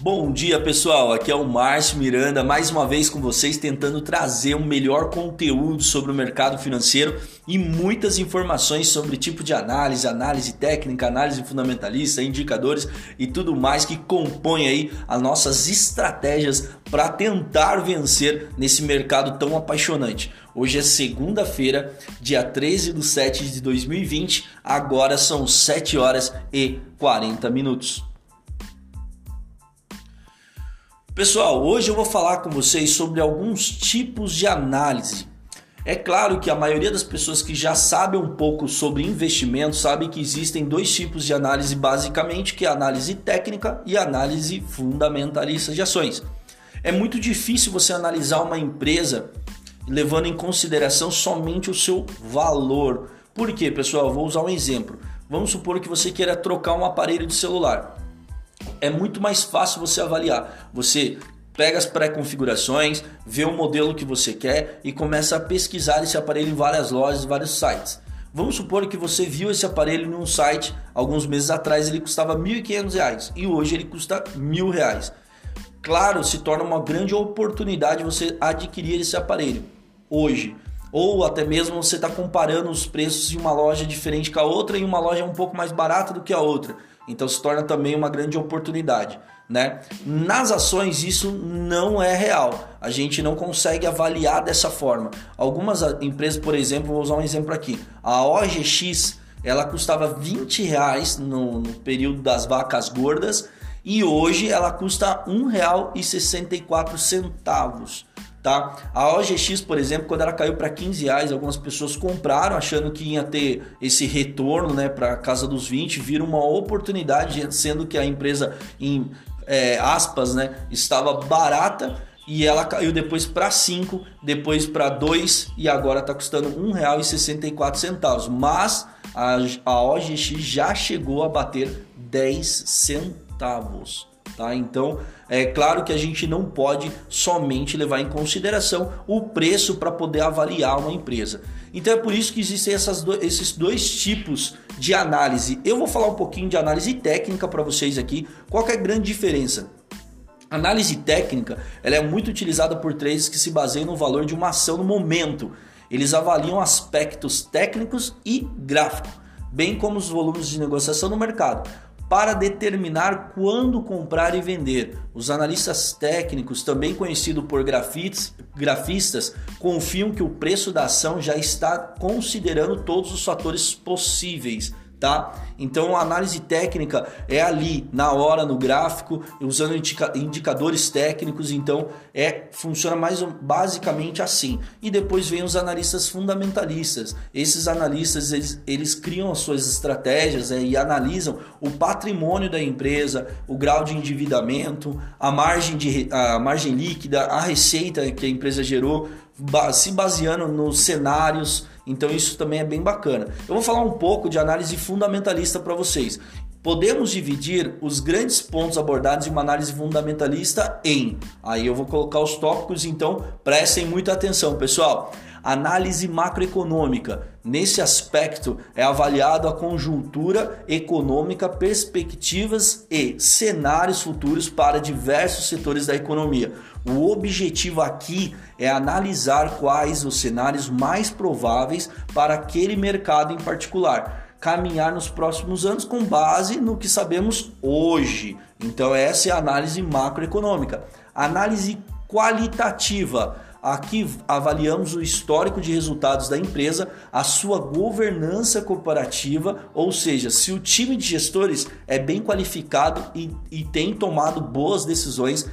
Bom dia pessoal, aqui é o Márcio Miranda, mais uma vez com vocês tentando trazer um melhor conteúdo sobre o mercado financeiro e muitas informações sobre tipo de análise, análise técnica, análise fundamentalista, indicadores e tudo mais que compõe aí as nossas estratégias para tentar vencer nesse mercado tão apaixonante. Hoje é segunda-feira, dia 13 de 7 de 2020, agora são 7 horas e 40 minutos. Pessoal, hoje eu vou falar com vocês sobre alguns tipos de análise. É claro que a maioria das pessoas que já sabem um pouco sobre investimento sabem que existem dois tipos de análise basicamente, que é a análise técnica e a análise fundamentalista de ações. É muito difícil você analisar uma empresa levando em consideração somente o seu valor. Por quê, pessoal? vou usar um exemplo. Vamos supor que você queira trocar um aparelho de celular é muito mais fácil você avaliar. Você pega as pré-configurações, vê o modelo que você quer e começa a pesquisar esse aparelho em várias lojas, vários sites. Vamos supor que você viu esse aparelho em um site alguns meses atrás, ele custava R$ 1.500 e hoje ele custa R$ 1.000. Claro, se torna uma grande oportunidade você adquirir esse aparelho hoje. Ou até mesmo você está comparando os preços de uma loja diferente com a outra e uma loja um pouco mais barata do que a outra. Então se torna também uma grande oportunidade. Né? Nas ações isso não é real. A gente não consegue avaliar dessa forma. Algumas empresas, por exemplo, vou usar um exemplo aqui. A OGX ela custava 20 reais no, no período das vacas gordas e hoje ela custa R$ 1,64 tá? A OGX, por exemplo, quando ela caiu para 15 reais, algumas pessoas compraram achando que ia ter esse retorno, né, para casa dos 20, viram uma oportunidade, sendo que a empresa em é, aspas, né, estava barata e ela caiu depois para 5, depois para 2 e agora está custando R$ 1,64. Mas a, a OGX já chegou a bater 10 centavos. Tá? Então, é claro que a gente não pode somente levar em consideração o preço para poder avaliar uma empresa. Então é por isso que existem do, esses dois tipos de análise. Eu vou falar um pouquinho de análise técnica para vocês aqui. Qual é a grande diferença? análise técnica ela é muito utilizada por traders que se baseiam no valor de uma ação no momento. Eles avaliam aspectos técnicos e gráficos, bem como os volumes de negociação no mercado para determinar quando comprar e vender. Os analistas técnicos, também conhecidos por grafites, grafistas, confiam que o preço da ação já está considerando todos os fatores possíveis tá? Então a análise técnica é ali na hora no gráfico, usando indica indicadores técnicos, então é funciona mais basicamente assim. E depois vem os analistas fundamentalistas. Esses analistas eles, eles criam as suas estratégias né, e analisam o patrimônio da empresa, o grau de endividamento, a margem de a margem líquida, a receita que a empresa gerou, se baseando nos cenários então isso também é bem bacana. Eu vou falar um pouco de análise fundamentalista para vocês. Podemos dividir os grandes pontos abordados em uma análise fundamentalista em. Aí eu vou colocar os tópicos, então prestem muita atenção, pessoal. Análise macroeconômica. Nesse aspecto é avaliado a conjuntura econômica, perspectivas e cenários futuros para diversos setores da economia. O objetivo aqui é analisar quais os cenários mais prováveis para aquele mercado em particular caminhar nos próximos anos com base no que sabemos hoje. Então, essa é a análise macroeconômica. Análise qualitativa. Aqui avaliamos o histórico de resultados da empresa, a sua governança corporativa, ou seja, se o time de gestores é bem qualificado e, e tem tomado boas decisões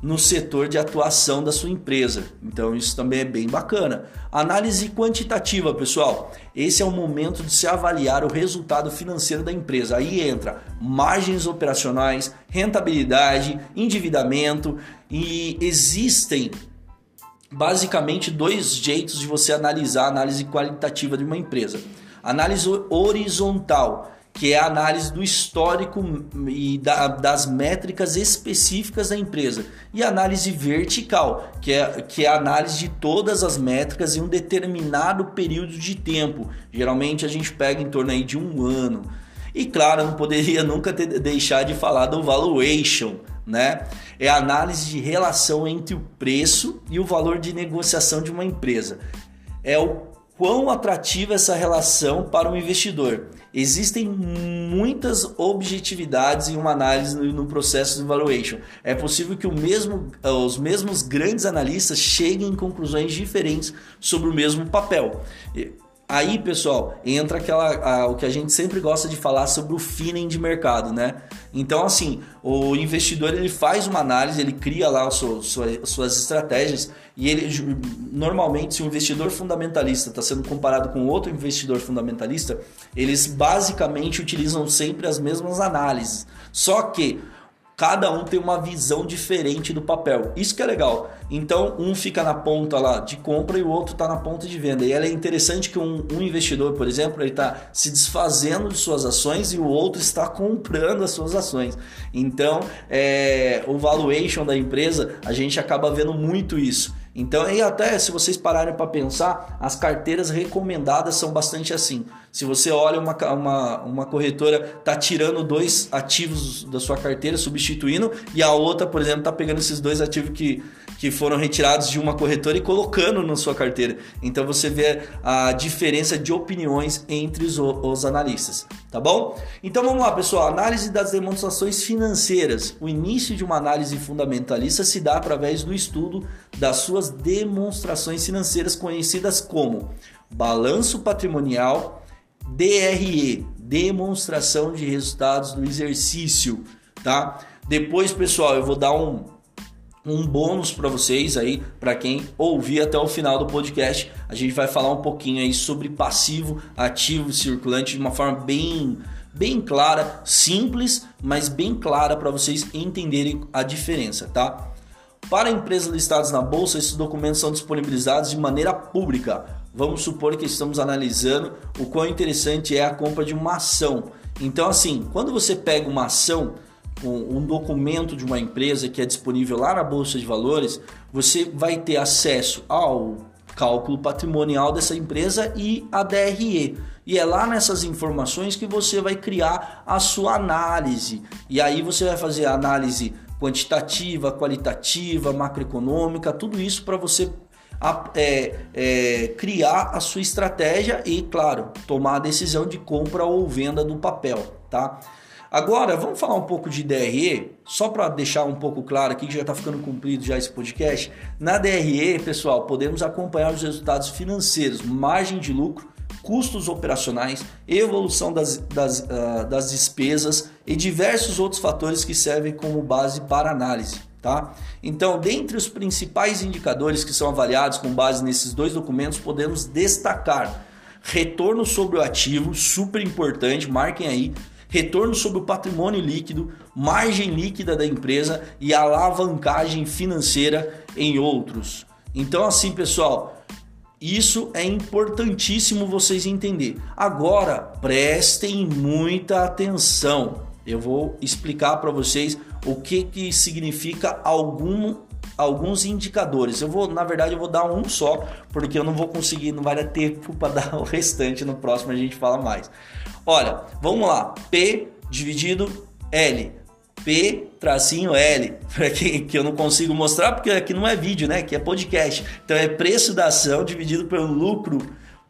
no setor de atuação da sua empresa. Então isso também é bem bacana. Análise quantitativa, pessoal. Esse é o momento de se avaliar o resultado financeiro da empresa. Aí entra margens operacionais, rentabilidade, endividamento e existem basicamente dois jeitos de você analisar a análise qualitativa de uma empresa. Análise horizontal que é a análise do histórico e da, das métricas específicas da empresa, e análise vertical, que é, que é a análise de todas as métricas em um determinado período de tempo. Geralmente a gente pega em torno aí de um ano. E claro, não poderia nunca ter, deixar de falar do valuation, né? É a análise de relação entre o preço e o valor de negociação de uma empresa. É o quão atrativa essa relação para o investidor. Existem muitas objetividades em uma análise no processo de valuation. É possível que mesmo, os mesmos grandes analistas cheguem em conclusões diferentes sobre o mesmo papel. Aí, pessoal, entra aquela a, o que a gente sempre gosta de falar sobre o feeling de mercado, né? Então, assim, o investidor ele faz uma análise, ele cria lá seu, sua, suas estratégias e ele normalmente, se o investidor fundamentalista está sendo comparado com outro investidor fundamentalista, eles basicamente utilizam sempre as mesmas análises. Só que cada um tem uma visão diferente do papel. Isso que é legal. Então, um fica na ponta lá de compra e o outro está na ponta de venda. E é interessante que um, um investidor, por exemplo, ele está se desfazendo de suas ações e o outro está comprando as suas ações. Então, é, o valuation da empresa, a gente acaba vendo muito isso. Então, e até se vocês pararem para pensar, as carteiras recomendadas são bastante assim. Se você olha uma, uma, uma corretora tá tirando dois ativos da sua carteira, substituindo, e a outra, por exemplo, tá pegando esses dois ativos que, que foram retirados de uma corretora e colocando na sua carteira. Então você vê a diferença de opiniões entre os, os analistas, tá bom? Então vamos lá, pessoal. Análise das demonstrações financeiras. O início de uma análise fundamentalista se dá através do estudo das suas demonstrações financeiras conhecidas como balanço patrimonial, DRE, demonstração de resultados do exercício, tá? Depois, pessoal, eu vou dar um um bônus para vocês aí, para quem ouvir até o final do podcast. A gente vai falar um pouquinho aí sobre passivo, ativo, circulante de uma forma bem bem clara, simples, mas bem clara para vocês entenderem a diferença, tá? Para empresas listadas na bolsa, esses documentos são disponibilizados de maneira pública. Vamos supor que estamos analisando o quão interessante é a compra de uma ação. Então, assim, quando você pega uma ação, um documento de uma empresa que é disponível lá na bolsa de valores, você vai ter acesso ao cálculo patrimonial dessa empresa e a DRE. E é lá nessas informações que você vai criar a sua análise. E aí você vai fazer a análise quantitativa, qualitativa, macroeconômica, tudo isso para você é, é, criar a sua estratégia e, claro, tomar a decisão de compra ou venda do papel, tá? Agora, vamos falar um pouco de DRE, só para deixar um pouco claro aqui, que já está ficando cumprido já esse podcast. Na DRE, pessoal, podemos acompanhar os resultados financeiros, margem de lucro, custos operacionais, evolução das, das, uh, das despesas e diversos outros fatores que servem como base para análise. Tá? Então, dentre os principais indicadores que são avaliados com base nesses dois documentos, podemos destacar retorno sobre o ativo, super importante, marquem aí, retorno sobre o patrimônio líquido, margem líquida da empresa e alavancagem financeira em outros. Então, assim, pessoal, isso é importantíssimo vocês entender. Agora, prestem muita atenção. Eu vou explicar para vocês o que, que significa algum, alguns indicadores. Eu vou, na verdade, eu vou dar um só, porque eu não vou conseguir, não vai dar tempo para dar o restante. No próximo a gente fala mais. Olha, vamos lá. P dividido L. P tracinho L, para que, que eu não consigo mostrar porque aqui não é vídeo, né? Aqui é podcast. Então é preço da ação dividido pelo lucro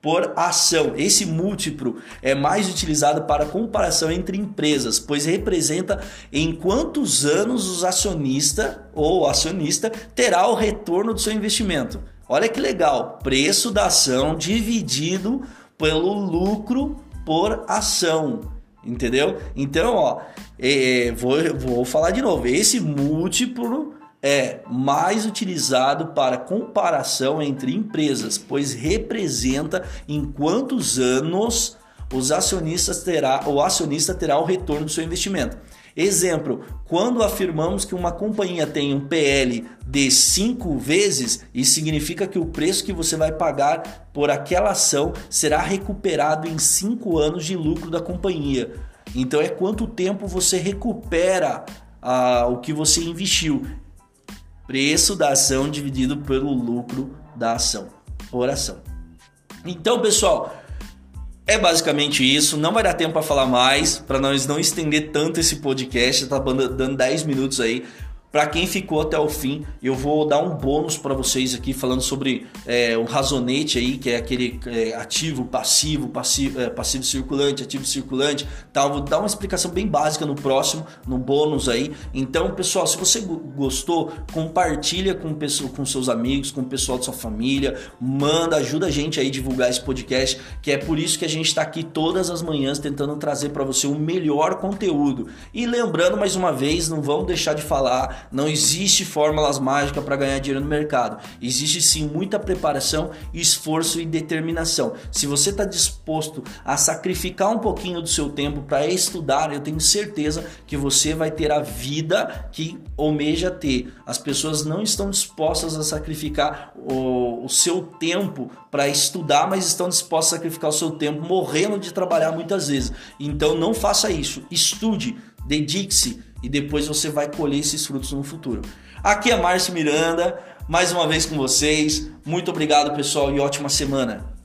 por ação. Esse múltiplo é mais utilizado para comparação entre empresas, pois representa em quantos anos os acionista ou acionista terá o retorno do seu investimento. Olha que legal, preço da ação dividido pelo lucro por ação. Entendeu? Então, ó, é, é, vou, vou falar de novo. Esse múltiplo é mais utilizado para comparação entre empresas, pois representa em quantos anos os acionistas terá, o acionista terá o retorno do seu investimento. Exemplo, quando afirmamos que uma companhia tem um PL de 5 vezes, isso significa que o preço que você vai pagar por aquela ação será recuperado em 5 anos de lucro da companhia. Então é quanto tempo você recupera ah, o que você investiu. Preço da ação dividido pelo lucro da ação, por ação. Então, pessoal, é basicamente isso. Não vai dar tempo para falar mais, para nós não estender tanto esse podcast. Tá dando 10 minutos aí. Para quem ficou até o fim, eu vou dar um bônus para vocês aqui falando sobre é, o razonete aí, que é aquele é, ativo, passivo, passivo, é, passivo circulante, ativo circulante, tal. Vou dar uma explicação bem básica no próximo, no bônus aí. Então, pessoal, se você gostou, compartilha com, com seus amigos, com o pessoal da sua família, manda, ajuda a gente aí a divulgar esse podcast, que é por isso que a gente está aqui todas as manhãs tentando trazer para você o melhor conteúdo. E lembrando mais uma vez, não vamos deixar de não existe fórmulas mágicas para ganhar dinheiro no mercado. Existe sim muita preparação, esforço e determinação. Se você está disposto a sacrificar um pouquinho do seu tempo para estudar, eu tenho certeza que você vai ter a vida que almeja ter. As pessoas não estão dispostas a sacrificar o, o seu tempo para estudar, mas estão dispostas a sacrificar o seu tempo morrendo de trabalhar muitas vezes. Então não faça isso. Estude, dedique-se e depois você vai colher esses frutos no futuro. Aqui é Márcio Miranda, mais uma vez com vocês. Muito obrigado, pessoal, e ótima semana.